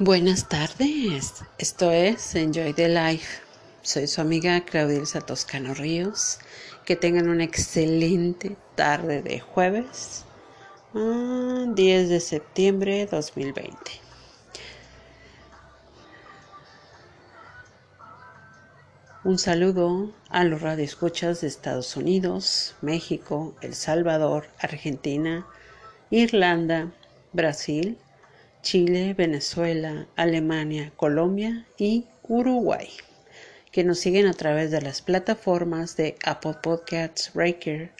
Buenas tardes, esto es Enjoy the Life. Soy su amiga Claudia Toscano Ríos. Que tengan una excelente tarde de jueves, 10 ah, de septiembre de 2020. Un saludo a los radioescuchas de Estados Unidos, México, El Salvador, Argentina, Irlanda, Brasil, Chile, Venezuela, Alemania, Colombia y Uruguay, que nos siguen a través de las plataformas de Apple Podcasts, Breaker,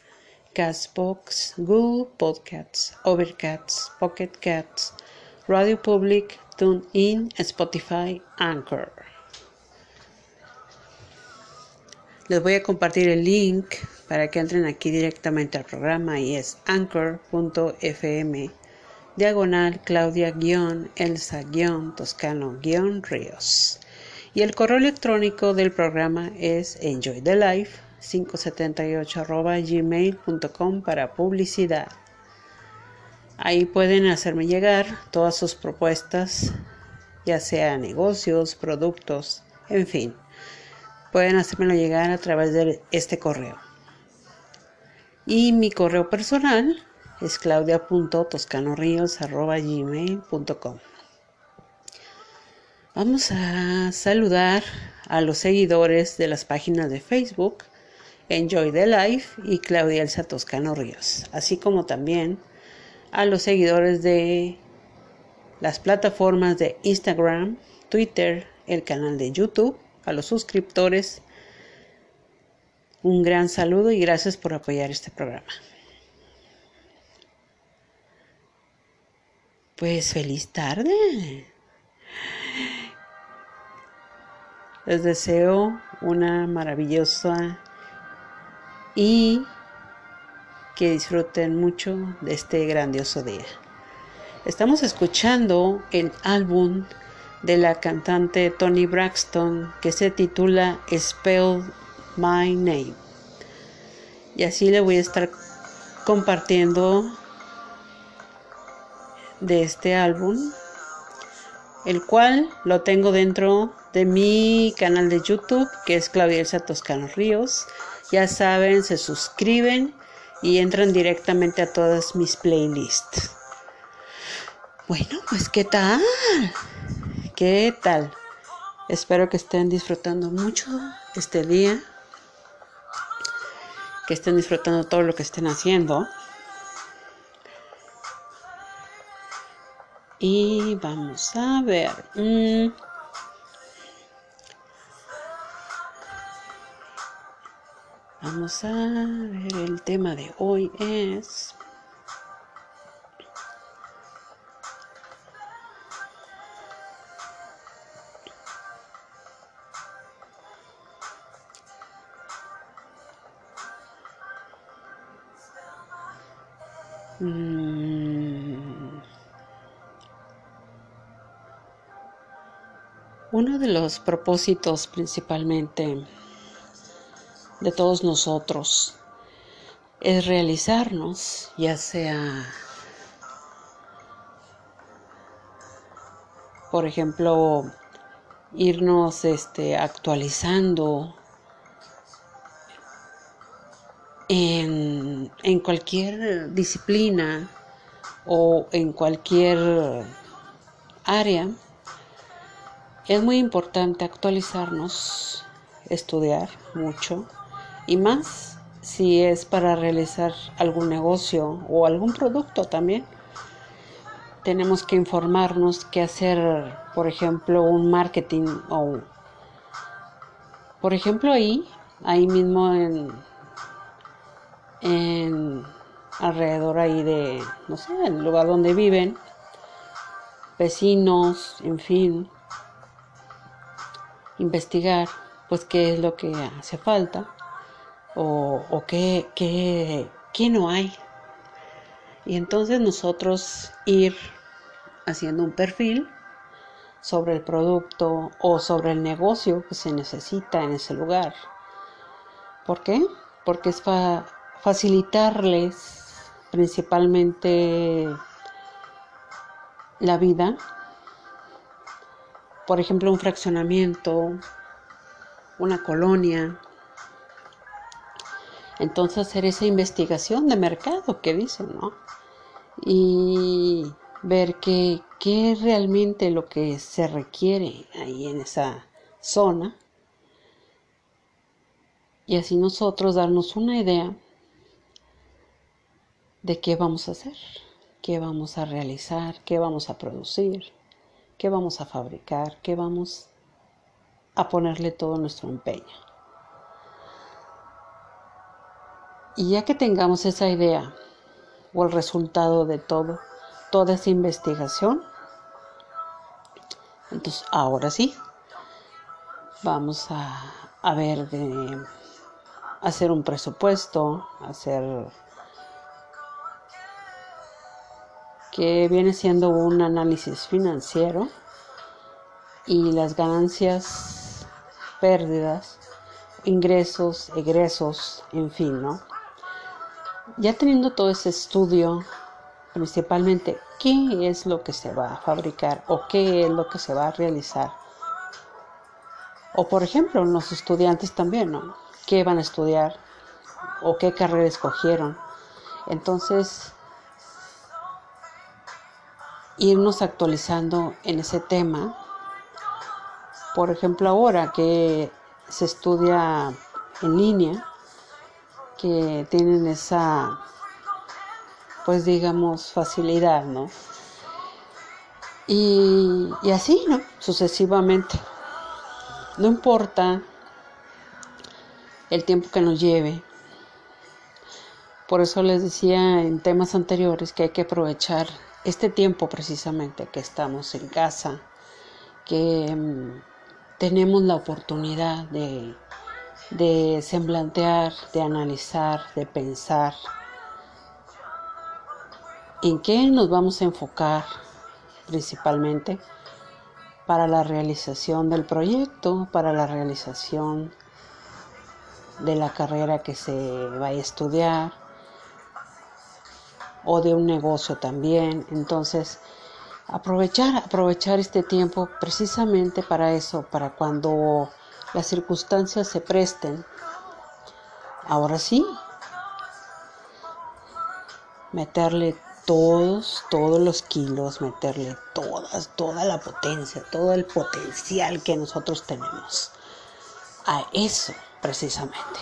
Castbox, Google Podcasts, Overcast, Pocket Cats, Radio Public, TuneIn, Spotify, Anchor. Les voy a compartir el link para que entren aquí directamente al programa y es anchor.fm diagonal Claudia-Elsa-Toscano-Ríos. Y el correo electrónico del programa es enjoythelife578 gmail.com para publicidad. Ahí pueden hacerme llegar todas sus propuestas, ya sea negocios, productos, en fin. Pueden hacérmelo llegar a través de este correo. Y mi correo personal es claudia.toscanoríos.gmail.com Vamos a saludar a los seguidores de las páginas de Facebook Enjoy the Life y Claudia Elsa Toscano Ríos, así como también a los seguidores de las plataformas de Instagram, Twitter, el canal de YouTube, a los suscriptores. Un gran saludo y gracias por apoyar este programa. Pues feliz tarde. Les deseo una maravillosa y que disfruten mucho de este grandioso día. Estamos escuchando el álbum de la cantante Tony Braxton que se titula Spell My Name. Y así le voy a estar compartiendo de este álbum, el cual lo tengo dentro de mi canal de YouTube, que es Claudia Elsa Toscano Ríos. Ya saben, se suscriben y entran directamente a todas mis playlists. Bueno, pues ¿qué tal? ¿Qué tal? Espero que estén disfrutando mucho este día, que estén disfrutando todo lo que estén haciendo. Y vamos a ver. Mm. Vamos a ver, el tema de hoy es... Mm. Uno de los propósitos principalmente de todos nosotros es realizarnos, ya sea, por ejemplo, irnos este, actualizando en, en cualquier disciplina o en cualquier área es muy importante actualizarnos, estudiar mucho y más si es para realizar algún negocio o algún producto también. Tenemos que informarnos qué hacer, por ejemplo, un marketing o, por ejemplo, ahí, ahí mismo en, en alrededor ahí de, no sé, el lugar donde viven, vecinos, en fin, investigar pues qué es lo que hace falta o, qué, qué, qué no hay. Y entonces nosotros ir haciendo un perfil sobre el producto o sobre el negocio que se necesita en ese lugar. ¿Por qué? Porque es para facilitarles principalmente la vida por ejemplo, un fraccionamiento, una colonia. Entonces hacer esa investigación de mercado que dicen, ¿no? Y ver qué, es realmente lo que se requiere ahí en esa zona. Y así nosotros darnos una idea de qué vamos a hacer, qué vamos a realizar, qué vamos a producir, qué vamos a fabricar, qué vamos a ponerle todo nuestro empeño. Y ya que tengamos esa idea o el resultado de todo, toda esa investigación, entonces ahora sí, vamos a, ver de hacer un presupuesto, hacer que viene siendo un análisis financiero y las ganancias pérdidas, ingresos, egresos, en fin, ¿no? Ya teniendo todo ese estudio, principalmente qué es lo que se va a fabricar o qué es lo que se va a realizar. O por ejemplo, los estudiantes también, ¿no? ¿Qué van a estudiar? ¿O qué carrera escogieron? Entonces, irnos actualizando en ese tema por ejemplo, ahora que se estudia en línea, que tienen esa, pues digamos, facilidad, ¿no? Y, y así, ¿no? Sucesivamente. No importa el tiempo que nos lleve. Por eso les decía en temas anteriores que hay que aprovechar este tiempo precisamente que estamos en casa, que mm, tenemos la oportunidad de, de semblantear, de analizar, de pensar en qué nos vamos a enfocar principalmente para la realización del proyecto, para la realización de la carrera que se va a estudiar o de un negocio también. Entonces, aprovechar, aprovechar este tiempo precisamente para eso, para cuando las circunstancias se presten. Ahora sí, meterle todos, todos los kilos, meterle todas, toda la potencia, todo el potencial que nosotros tenemos a eso precisamente,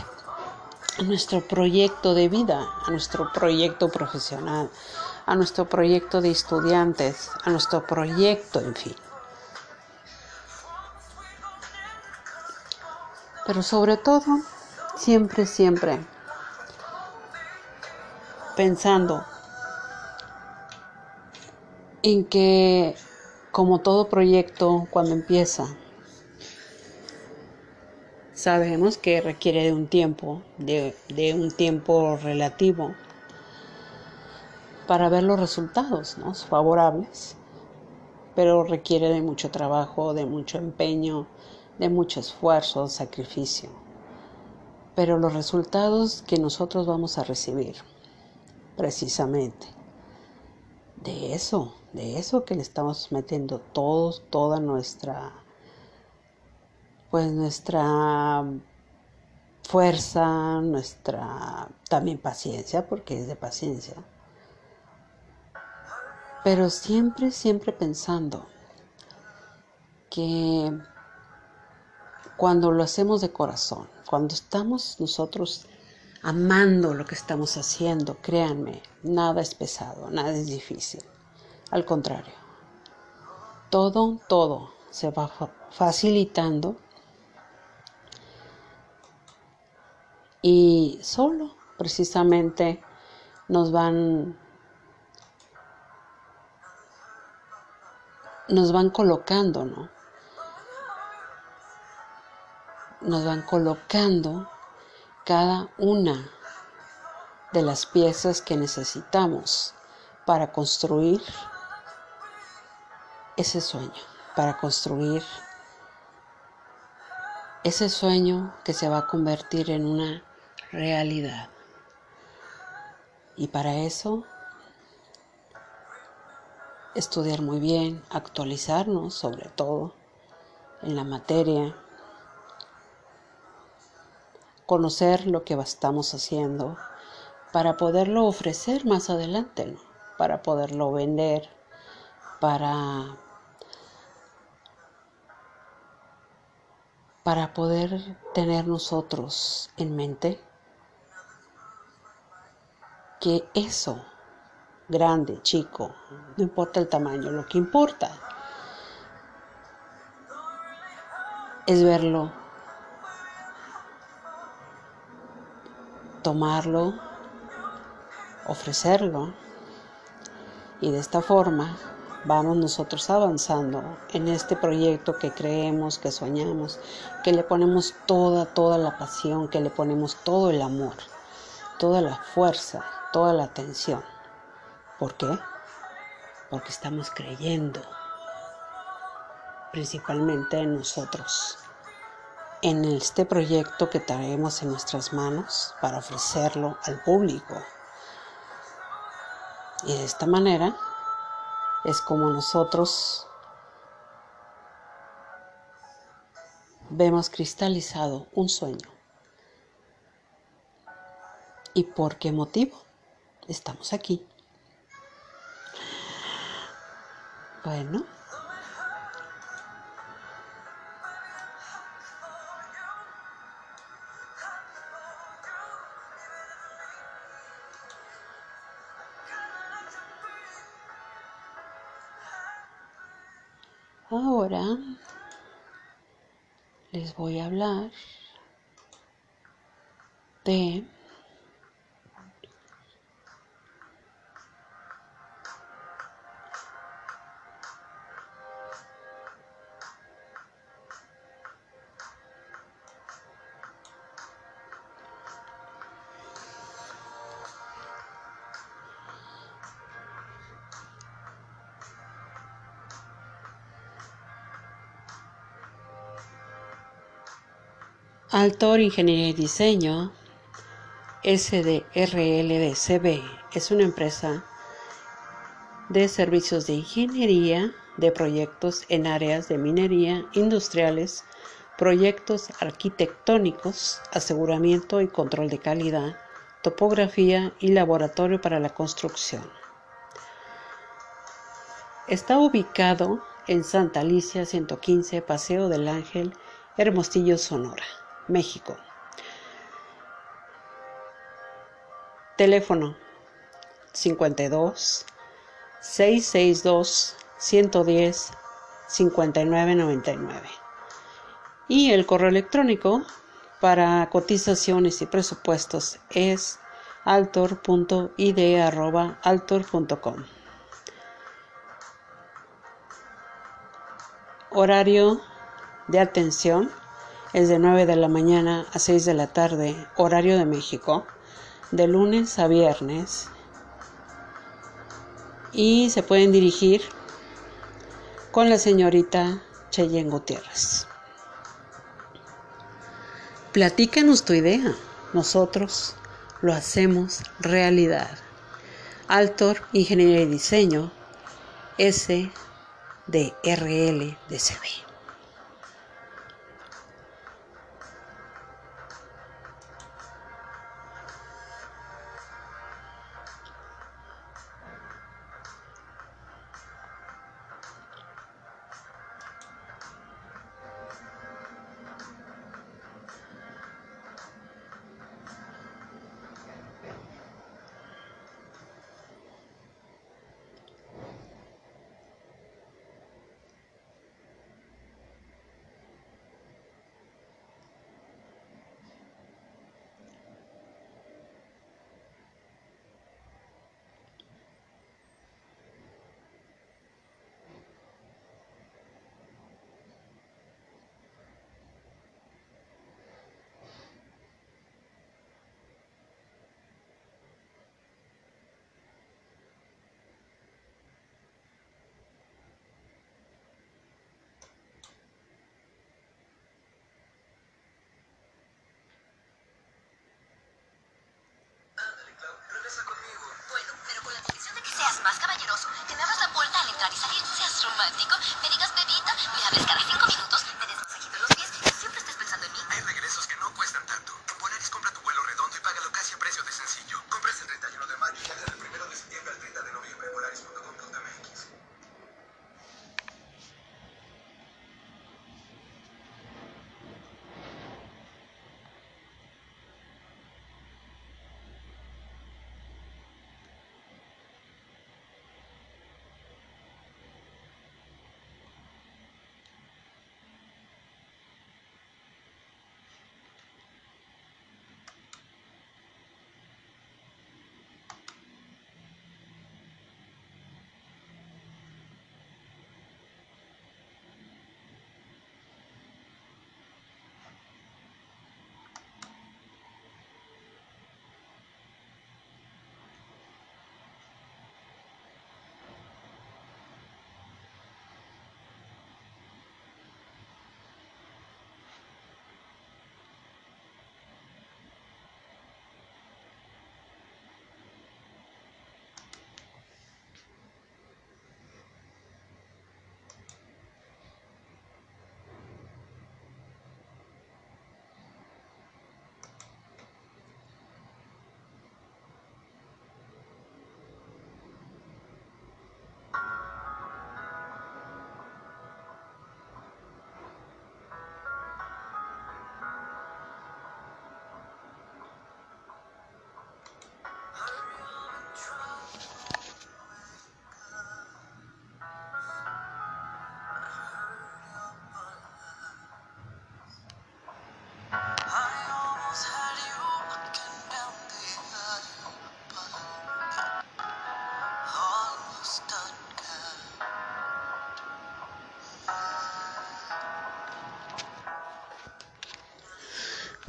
a nuestro proyecto de vida, a nuestro proyecto profesional, a nuestro proyecto de estudiantes, a nuestro proyecto, en fin. Pero sobre todo, siempre, siempre pensando en que como todo proyecto cuando empieza, sabemos que requiere de un tiempo, de, un tiempo relativo para ver los resultados ¿no? favorables, pero requiere de mucho trabajo, de mucho empeño, de mucho esfuerzo, sacrificio. Pero los resultados que nosotros vamos a recibir, precisamente, de eso, de eso que le estamos metiendo todos, toda nuestra, pues nuestra fuerza, nuestra también paciencia, porque es de paciencia pero siempre, siempre pensando que cuando lo hacemos de corazón, cuando estamos nosotros amando lo que estamos haciendo, créanme, nada es pesado, nada es difícil. Al contrario, todo, todo se va facilitando y solo precisamente nos van nos van colocando, ¿no? Nos van colocando cada una de las piezas que necesitamos para construir ese sueño, para construir ese sueño que se va a convertir en una realidad. Y para eso estudiar muy bien, actualizarnos sobre todo, en la materia, conocer lo que estamos haciendo para poderlo ofrecer más adelante, para poderlo vender, para, para poder tener nosotros en mente que eso, grande, chico, no importa el tamaño, lo que importa es verlo tomarlo, ofrecerlo y de esta forma vamos nosotros avanzando en este proyecto que creemos, que soñamos, que le ponemos toda, toda la pasión, que le ponemos todo el amor, toda la fuerza, toda la atención. ¿Por qué? Porque estamos creyendo principalmente en nosotros en este proyecto que traemos en nuestras manos para ofrecerlo al público. Y de esta manera es como nosotros vemos cristalizado un sueño. ¿Y por qué motivo estamos aquí? Bueno, Ahora les voy a hablar de Altor Ingeniería y Diseño SDRLDCB es una empresa de servicios de ingeniería de proyectos en áreas de minería, industriales, proyectos arquitectónicos, aseguramiento y control de calidad, topografía y laboratorio para la construcción. Está ubicado en Santa Alicia 115, Paseo del Ángel, Hermosillo, Sonora. México. Teléfono 52 662 110 5999. Y el correo electrónico para cotizaciones y presupuestos es altor.ide.altor.com. Horario de atención es de 9 de la mañana a 6 de la tarde, horario de México, de lunes a viernes. Y se pueden dirigir con la señorita Cheyenne Gutiérrez. Platícanos tu idea. Nosotros lo hacemos realidad. Altor, Ingeniería y Diseño, S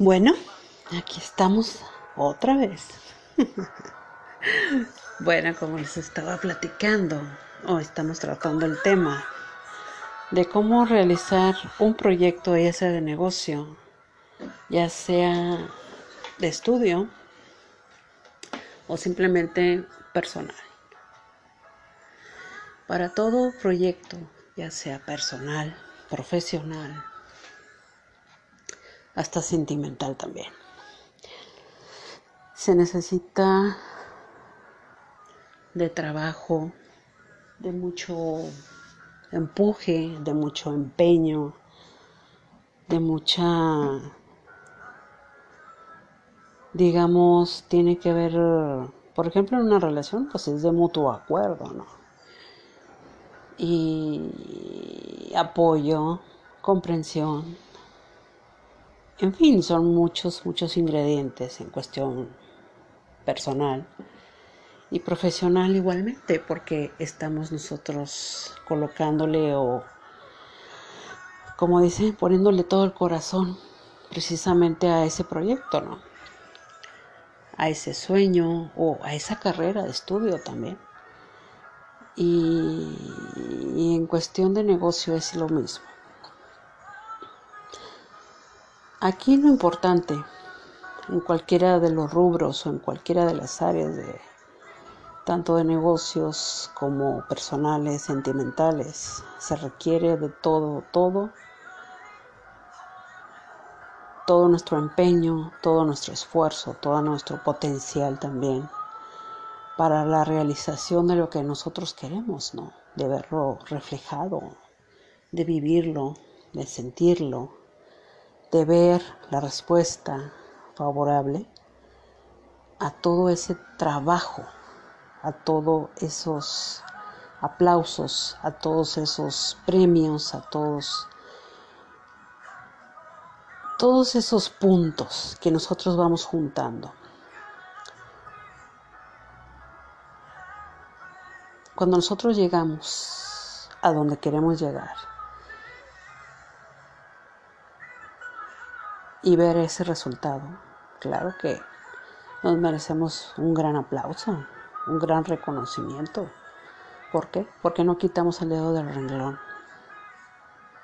Bueno, aquí estamos otra vez. bueno, como les estaba platicando, hoy estamos tratando el tema de cómo realizar un proyecto, ya sea de negocio, ya sea de estudio o simplemente personal. Para todo proyecto, ya sea personal, profesional, hasta sentimental también. Se necesita de trabajo, de mucho empuje, de mucho empeño, de mucha, digamos, tiene que ver, por ejemplo, en una relación, pues es de mutuo acuerdo, ¿no? Y apoyo, comprensión, en fin, son muchos, muchos ingredientes en cuestión personal y profesional igualmente, porque estamos nosotros colocándole o, como dicen, poniéndole todo el corazón precisamente a ese proyecto, ¿no? A ese sueño o a esa carrera de estudio también. Y, y en cuestión de negocio es lo mismo. Aquí lo importante, en cualquiera de los rubros o en cualquiera de las áreas de tanto de negocios como personales, sentimentales, se requiere de todo, todo, todo nuestro empeño, todo nuestro esfuerzo, todo nuestro potencial también para la realización de lo que nosotros queremos, ¿no? De verlo reflejado, de vivirlo, de sentirlo de ver la respuesta favorable a todo ese trabajo, a todos esos aplausos, a todos esos premios, a todos todos esos puntos que nosotros vamos juntando. Cuando nosotros llegamos a donde queremos llegar, y ver ese resultado. Claro que nos merecemos un gran aplauso, un gran reconocimiento. ¿Por qué? Porque no quitamos el dedo del renglón.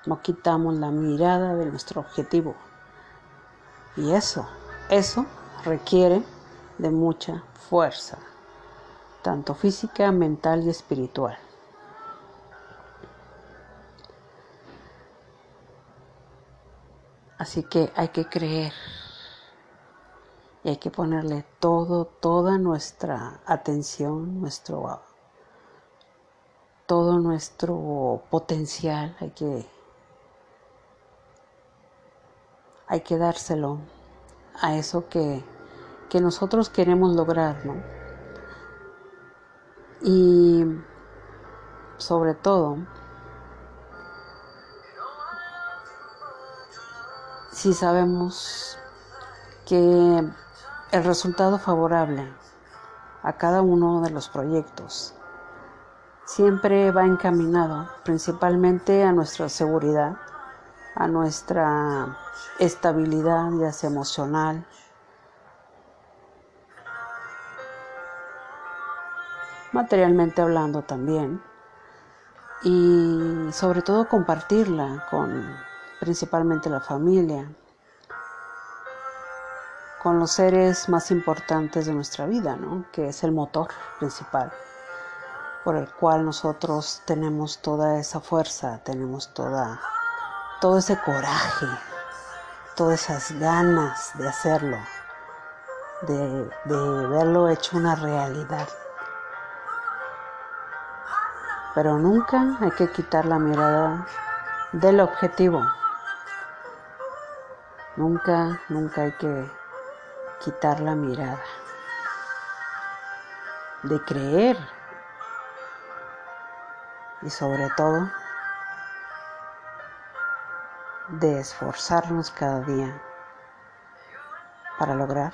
No quitamos la mirada de nuestro objetivo. Y eso, eso requiere de mucha fuerza, tanto física, mental y espiritual. Así que hay que creer y hay que ponerle todo, toda nuestra atención, nuestro, todo nuestro potencial, hay que, hay que dárselo a eso que, que nosotros queremos lograr, ¿no? Y sobre todo, si sabemos que el resultado favorable a cada uno de los proyectos siempre va encaminado principalmente a nuestra seguridad, a nuestra estabilidad, ya sea emocional, materialmente hablando también, y sobre todo compartirla con principalmente la familia, con los seres más importantes de nuestra vida, ¿no? que es el motor principal por el cual nosotros tenemos toda esa fuerza, tenemos toda, todo ese coraje, todas esas ganas de hacerlo, de, de verlo hecho una realidad. Pero nunca hay que quitar la mirada del objetivo. Nunca, nunca hay que quitar la mirada. De creer. Y sobre todo, de esforzarnos cada día para lograr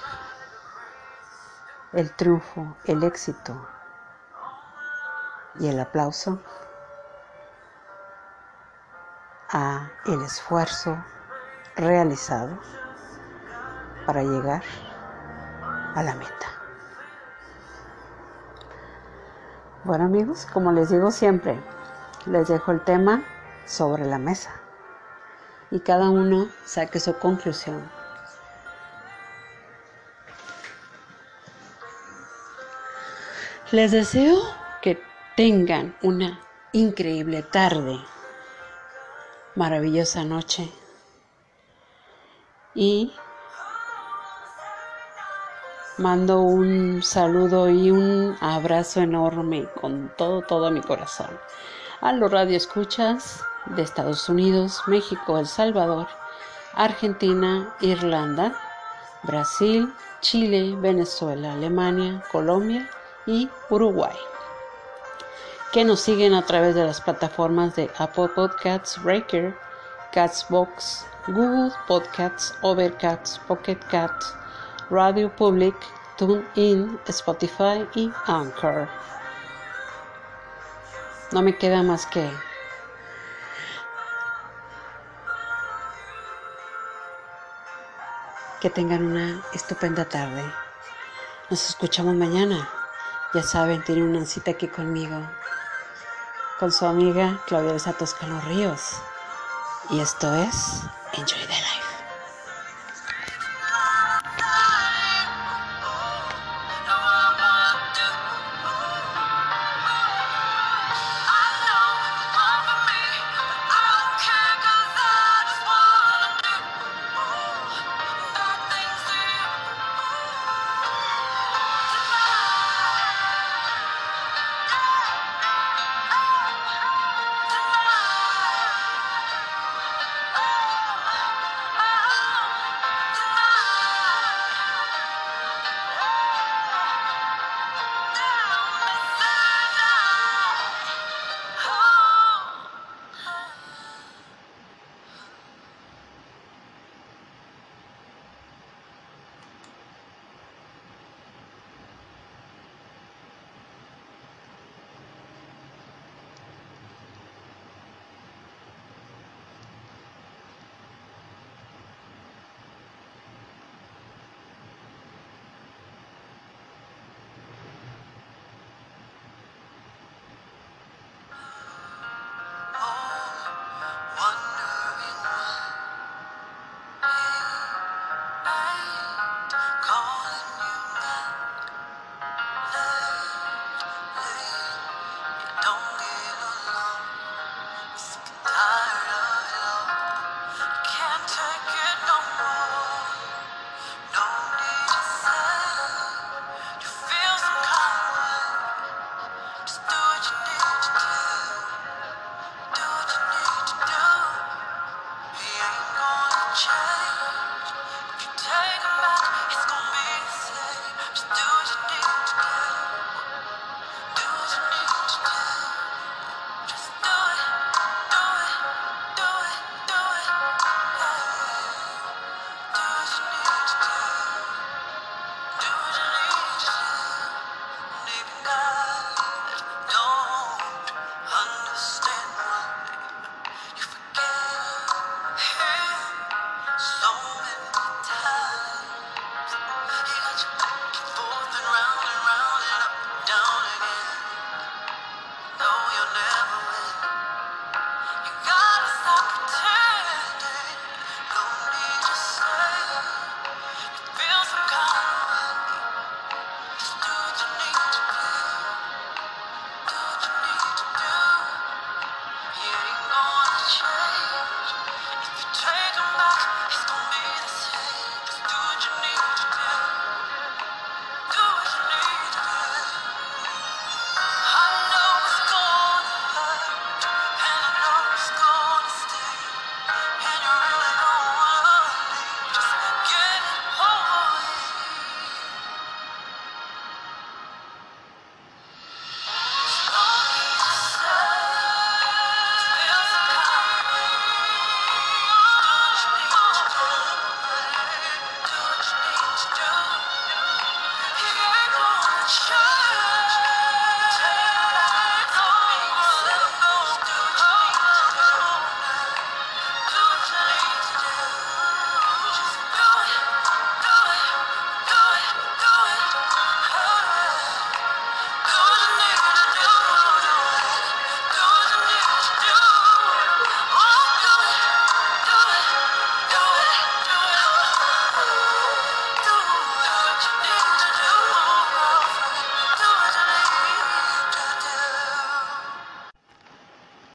el triunfo, el éxito y el aplauso a el esfuerzo realizado para llegar a la meta. Bueno amigos, como les digo siempre, les dejo el tema sobre la mesa y cada uno saque su conclusión. Les deseo que tengan una increíble tarde, maravillosa noche y mando un saludo y un abrazo enorme con todo, todo mi corazón. A los radioescuchas de Estados Unidos, México, El Salvador, Argentina, Irlanda, Brasil, Chile, Venezuela, Alemania, Colombia y Uruguay, que nos siguen a través de las plataformas de Apple Podcasts, Breaker, Catsbox, Google Podcasts, Overcast, Pocket Cats, Radio Public, TuneIn, Spotify y Anchor. No me queda más que que tengan una estupenda tarde. Nos escuchamos mañana. Ya saben, tienen una cita aquí conmigo, con su amiga Claudia Toscano Ríos. Y esto es Enjoy the Life.